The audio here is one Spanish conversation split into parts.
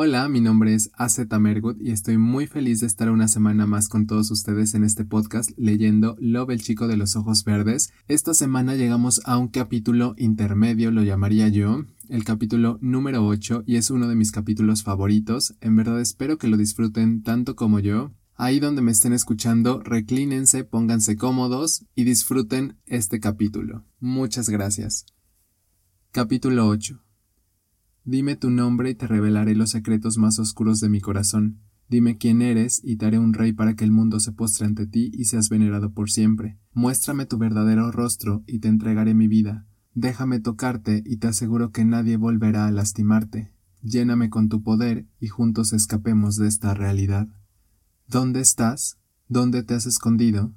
Hola, mi nombre es AZ Mergut y estoy muy feliz de estar una semana más con todos ustedes en este podcast leyendo Love el chico de los ojos verdes. Esta semana llegamos a un capítulo intermedio, lo llamaría yo, el capítulo número 8 y es uno de mis capítulos favoritos. En verdad espero que lo disfruten tanto como yo. Ahí donde me estén escuchando, reclínense, pónganse cómodos y disfruten este capítulo. Muchas gracias. Capítulo 8 Dime tu nombre y te revelaré los secretos más oscuros de mi corazón. Dime quién eres y te haré un rey para que el mundo se postre ante ti y seas venerado por siempre. Muéstrame tu verdadero rostro y te entregaré mi vida. Déjame tocarte y te aseguro que nadie volverá a lastimarte. Lléname con tu poder y juntos escapemos de esta realidad. ¿Dónde estás? ¿Dónde te has escondido?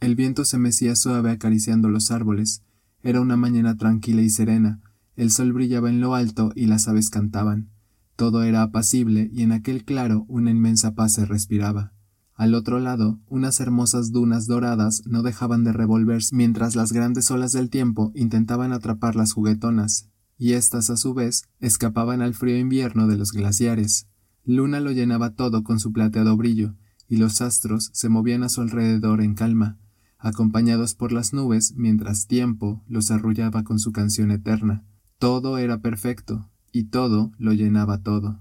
El viento se mecía suave acariciando los árboles. Era una mañana tranquila y serena, el sol brillaba en lo alto y las aves cantaban. Todo era apacible y en aquel claro una inmensa paz se respiraba. Al otro lado, unas hermosas dunas doradas no dejaban de revolverse mientras las grandes olas del tiempo intentaban atrapar las juguetonas, y éstas a su vez escapaban al frío invierno de los glaciares. Luna lo llenaba todo con su plateado brillo, y los astros se movían a su alrededor en calma, acompañados por las nubes mientras tiempo los arrullaba con su canción eterna. Todo era perfecto, y todo lo llenaba todo.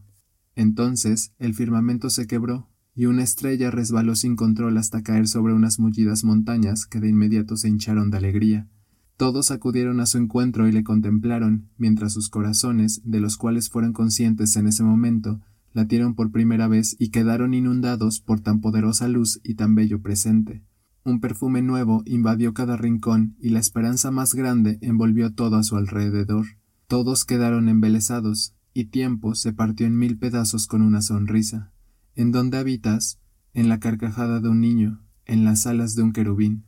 Entonces el firmamento se quebró, y una estrella resbaló sin control hasta caer sobre unas mullidas montañas que de inmediato se hincharon de alegría. Todos acudieron a su encuentro y le contemplaron, mientras sus corazones, de los cuales fueron conscientes en ese momento, latieron por primera vez y quedaron inundados por tan poderosa luz y tan bello presente. Un perfume nuevo invadió cada rincón y la esperanza más grande envolvió todo a su alrededor. Todos quedaron embelesados, y tiempo se partió en mil pedazos con una sonrisa. ¿En dónde habitas? En la carcajada de un niño, en las alas de un querubín.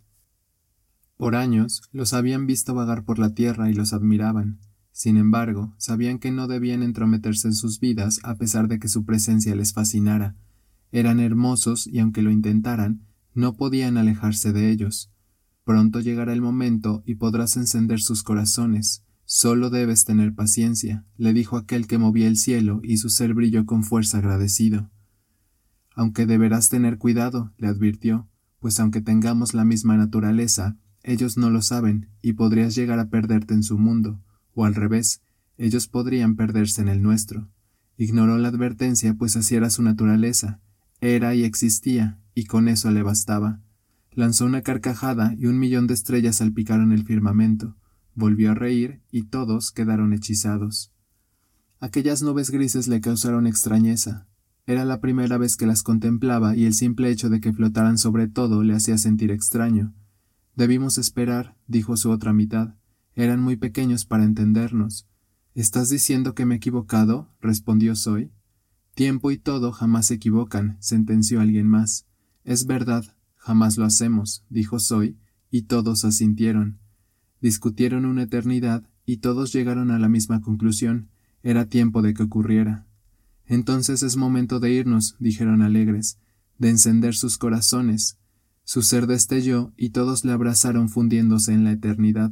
Por años los habían visto vagar por la tierra y los admiraban. Sin embargo, sabían que no debían entrometerse en sus vidas a pesar de que su presencia les fascinara. Eran hermosos y aunque lo intentaran, no podían alejarse de ellos. Pronto llegará el momento y podrás encender sus corazones, Solo debes tener paciencia, le dijo aquel que movía el cielo, y su ser brilló con fuerza agradecido. Aunque deberás tener cuidado, le advirtió, pues aunque tengamos la misma naturaleza, ellos no lo saben, y podrías llegar a perderte en su mundo, o al revés, ellos podrían perderse en el nuestro. Ignoró la advertencia, pues así era su naturaleza, era y existía, y con eso le bastaba. Lanzó una carcajada y un millón de estrellas salpicaron el firmamento. Volvió a reír y todos quedaron hechizados. Aquellas nubes grises le causaron extrañeza. Era la primera vez que las contemplaba y el simple hecho de que flotaran sobre todo le hacía sentir extraño. Debimos esperar, dijo su otra mitad. Eran muy pequeños para entendernos. ¿Estás diciendo que me he equivocado? respondió Soy. Tiempo y todo jamás se equivocan, sentenció alguien más. Es verdad, jamás lo hacemos, dijo Soy, y todos asintieron. Discutieron una eternidad y todos llegaron a la misma conclusión. Era tiempo de que ocurriera. Entonces es momento de irnos, dijeron alegres, de encender sus corazones. Su ser destelló y todos le abrazaron fundiéndose en la eternidad.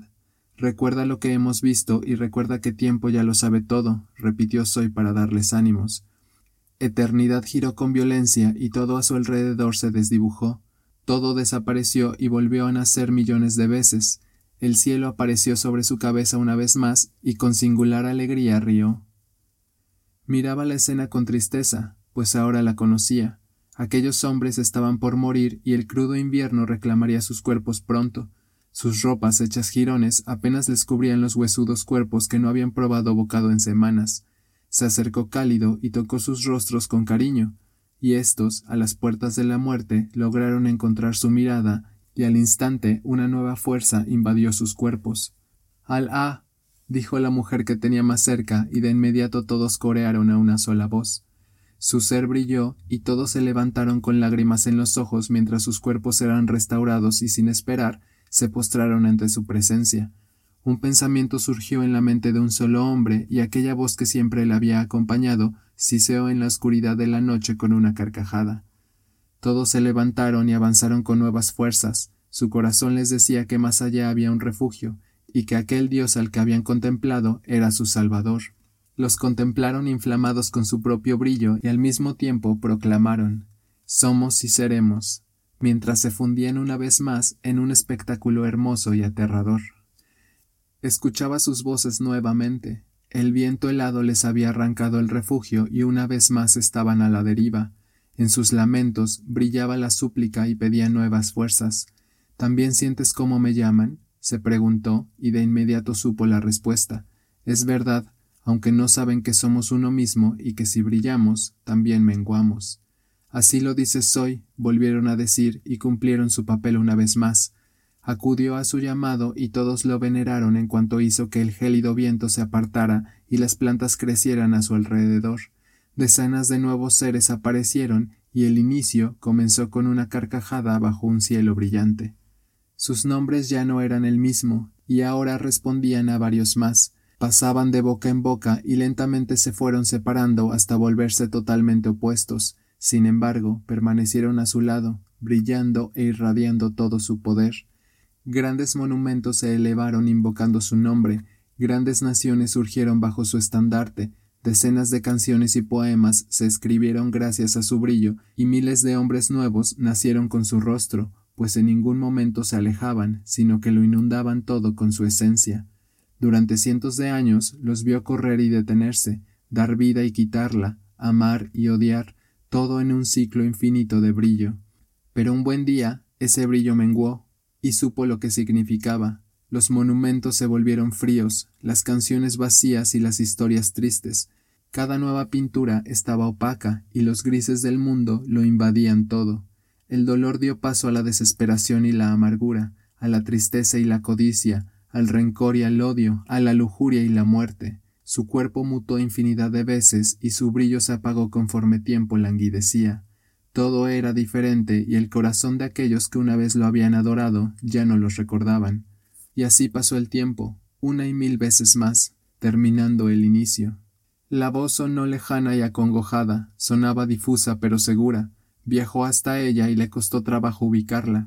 Recuerda lo que hemos visto y recuerda que tiempo ya lo sabe todo, repitió Soy para darles ánimos. Eternidad giró con violencia y todo a su alrededor se desdibujó. Todo desapareció y volvió a nacer millones de veces. El cielo apareció sobre su cabeza una vez más y con singular alegría rió. Miraba la escena con tristeza, pues ahora la conocía. Aquellos hombres estaban por morir y el crudo invierno reclamaría sus cuerpos pronto. Sus ropas hechas jirones apenas les cubrían los huesudos cuerpos que no habían probado bocado en semanas. Se acercó cálido y tocó sus rostros con cariño, y éstos, a las puertas de la muerte, lograron encontrar su mirada y al instante una nueva fuerza invadió sus cuerpos. Al-Ah, dijo la mujer que tenía más cerca, y de inmediato todos corearon a una sola voz. Su ser brilló, y todos se levantaron con lágrimas en los ojos mientras sus cuerpos eran restaurados y sin esperar se postraron ante su presencia. Un pensamiento surgió en la mente de un solo hombre, y aquella voz que siempre le había acompañado siseó en la oscuridad de la noche con una carcajada. Todos se levantaron y avanzaron con nuevas fuerzas. Su corazón les decía que más allá había un refugio, y que aquel Dios al que habían contemplado era su Salvador. Los contemplaron inflamados con su propio brillo y al mismo tiempo proclamaron Somos y seremos, mientras se fundían una vez más en un espectáculo hermoso y aterrador. Escuchaba sus voces nuevamente. El viento helado les había arrancado el refugio y una vez más estaban a la deriva. En sus lamentos brillaba la súplica y pedían nuevas fuerzas. ¿También sientes cómo me llaman? se preguntó, y de inmediato supo la respuesta. Es verdad, aunque no saben que somos uno mismo y que si brillamos, también menguamos. Así lo dices Soy, volvieron a decir y cumplieron su papel una vez más. Acudió a su llamado y todos lo veneraron en cuanto hizo que el gélido viento se apartara y las plantas crecieran a su alrededor. Decenas de nuevos seres aparecieron y el inicio comenzó con una carcajada bajo un cielo brillante. Sus nombres ya no eran el mismo, y ahora respondían a varios más, pasaban de boca en boca y lentamente se fueron separando hasta volverse totalmente opuestos, sin embargo, permanecieron a su lado, brillando e irradiando todo su poder. Grandes monumentos se elevaron invocando su nombre, grandes naciones surgieron bajo su estandarte, decenas de canciones y poemas se escribieron gracias a su brillo, y miles de hombres nuevos nacieron con su rostro, pues en ningún momento se alejaban, sino que lo inundaban todo con su esencia. Durante cientos de años los vio correr y detenerse, dar vida y quitarla, amar y odiar, todo en un ciclo infinito de brillo. Pero un buen día ese brillo menguó, y supo lo que significaba. Los monumentos se volvieron fríos, las canciones vacías y las historias tristes. Cada nueva pintura estaba opaca y los grises del mundo lo invadían todo. El dolor dio paso a la desesperación y la amargura, a la tristeza y la codicia, al rencor y al odio, a la lujuria y la muerte. Su cuerpo mutó infinidad de veces y su brillo se apagó conforme tiempo languidecía. Todo era diferente y el corazón de aquellos que una vez lo habían adorado ya no los recordaban. Y así pasó el tiempo, una y mil veces más, terminando el inicio. La voz sonó lejana y acongojada, sonaba difusa pero segura. Viajó hasta ella y le costó trabajo ubicarla.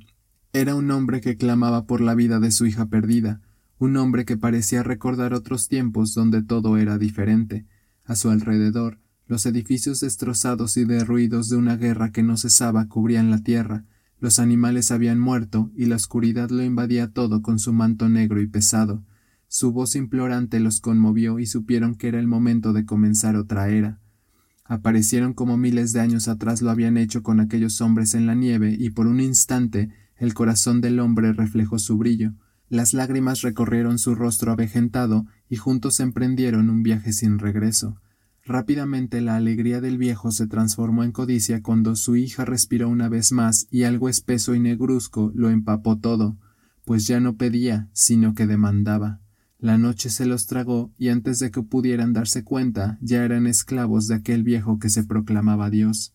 Era un hombre que clamaba por la vida de su hija perdida, un hombre que parecía recordar otros tiempos donde todo era diferente. A su alrededor, los edificios destrozados y derruidos de una guerra que no cesaba cubrían la tierra, los animales habían muerto y la oscuridad lo invadía todo con su manto negro y pesado. Su voz implorante los conmovió y supieron que era el momento de comenzar otra era. Aparecieron como miles de años atrás lo habían hecho con aquellos hombres en la nieve y por un instante el corazón del hombre reflejó su brillo. Las lágrimas recorrieron su rostro avejentado y juntos emprendieron un viaje sin regreso. Rápidamente la alegría del viejo se transformó en codicia cuando su hija respiró una vez más y algo espeso y negruzco lo empapó todo, pues ya no pedía, sino que demandaba. La noche se los tragó y antes de que pudieran darse cuenta ya eran esclavos de aquel viejo que se proclamaba Dios.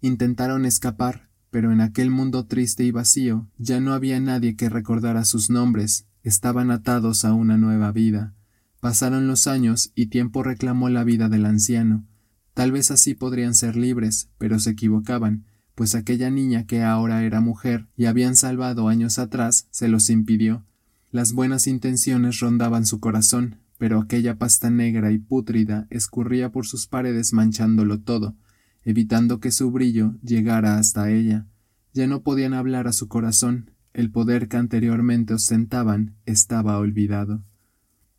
Intentaron escapar, pero en aquel mundo triste y vacío ya no había nadie que recordara sus nombres, estaban atados a una nueva vida. Pasaron los años y tiempo reclamó la vida del anciano. Tal vez así podrían ser libres, pero se equivocaban, pues aquella niña que ahora era mujer y habían salvado años atrás se los impidió. Las buenas intenciones rondaban su corazón, pero aquella pasta negra y pútrida escurría por sus paredes manchándolo todo, evitando que su brillo llegara hasta ella. Ya no podían hablar a su corazón, el poder que anteriormente ostentaban estaba olvidado.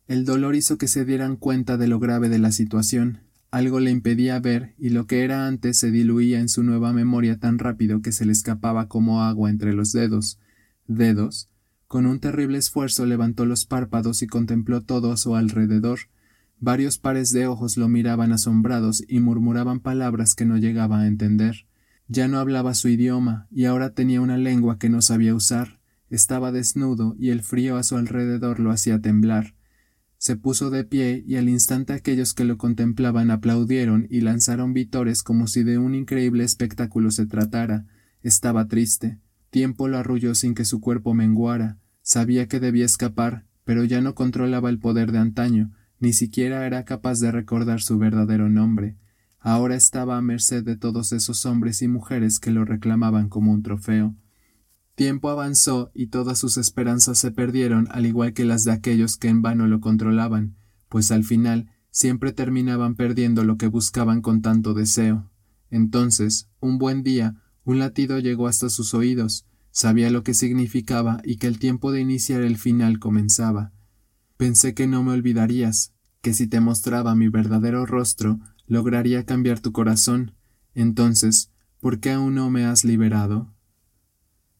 El dolor hizo que se dieran cuenta de lo grave de la situación, algo le impedía ver y lo que era antes se diluía en su nueva memoria tan rápido que se le escapaba como agua entre los dedos. Dedos. Con un terrible esfuerzo levantó los párpados y contempló todo a su alrededor, Varios pares de ojos lo miraban asombrados y murmuraban palabras que no llegaba a entender. Ya no hablaba su idioma, y ahora tenía una lengua que no sabía usar. Estaba desnudo, y el frío a su alrededor lo hacía temblar. Se puso de pie, y al instante aquellos que lo contemplaban aplaudieron y lanzaron vitores como si de un increíble espectáculo se tratara. Estaba triste. Tiempo lo arrulló sin que su cuerpo menguara. Sabía que debía escapar, pero ya no controlaba el poder de antaño, ni siquiera era capaz de recordar su verdadero nombre. Ahora estaba a merced de todos esos hombres y mujeres que lo reclamaban como un trofeo. Tiempo avanzó y todas sus esperanzas se perdieron al igual que las de aquellos que en vano lo controlaban, pues al final siempre terminaban perdiendo lo que buscaban con tanto deseo. Entonces, un buen día, un latido llegó hasta sus oídos, sabía lo que significaba y que el tiempo de iniciar el final comenzaba. Pensé que no me olvidarías, que si te mostraba mi verdadero rostro, lograría cambiar tu corazón. Entonces, ¿por qué aún no me has liberado?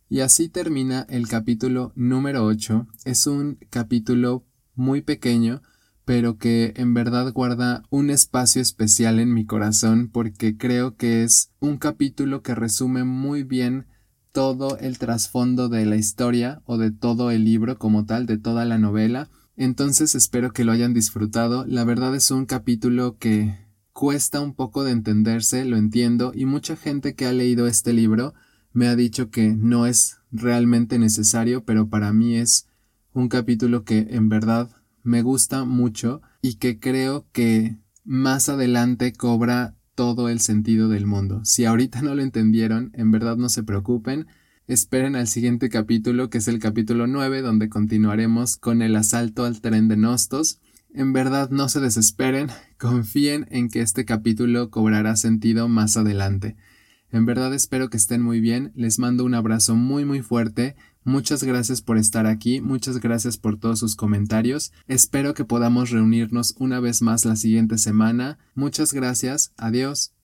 Y así termina el capítulo número 8. Es un capítulo muy pequeño, pero que en verdad guarda un espacio especial en mi corazón porque creo que es un capítulo que resume muy bien todo el trasfondo de la historia o de todo el libro como tal, de toda la novela. Entonces espero que lo hayan disfrutado. La verdad es un capítulo que cuesta un poco de entenderse, lo entiendo, y mucha gente que ha leído este libro me ha dicho que no es realmente necesario, pero para mí es un capítulo que en verdad me gusta mucho y que creo que más adelante cobra todo el sentido del mundo. Si ahorita no lo entendieron, en verdad no se preocupen. Esperen al siguiente capítulo, que es el capítulo 9, donde continuaremos con el asalto al tren de Nostos. En verdad no se desesperen, confíen en que este capítulo cobrará sentido más adelante. En verdad espero que estén muy bien, les mando un abrazo muy muy fuerte, muchas gracias por estar aquí, muchas gracias por todos sus comentarios, espero que podamos reunirnos una vez más la siguiente semana, muchas gracias, adiós.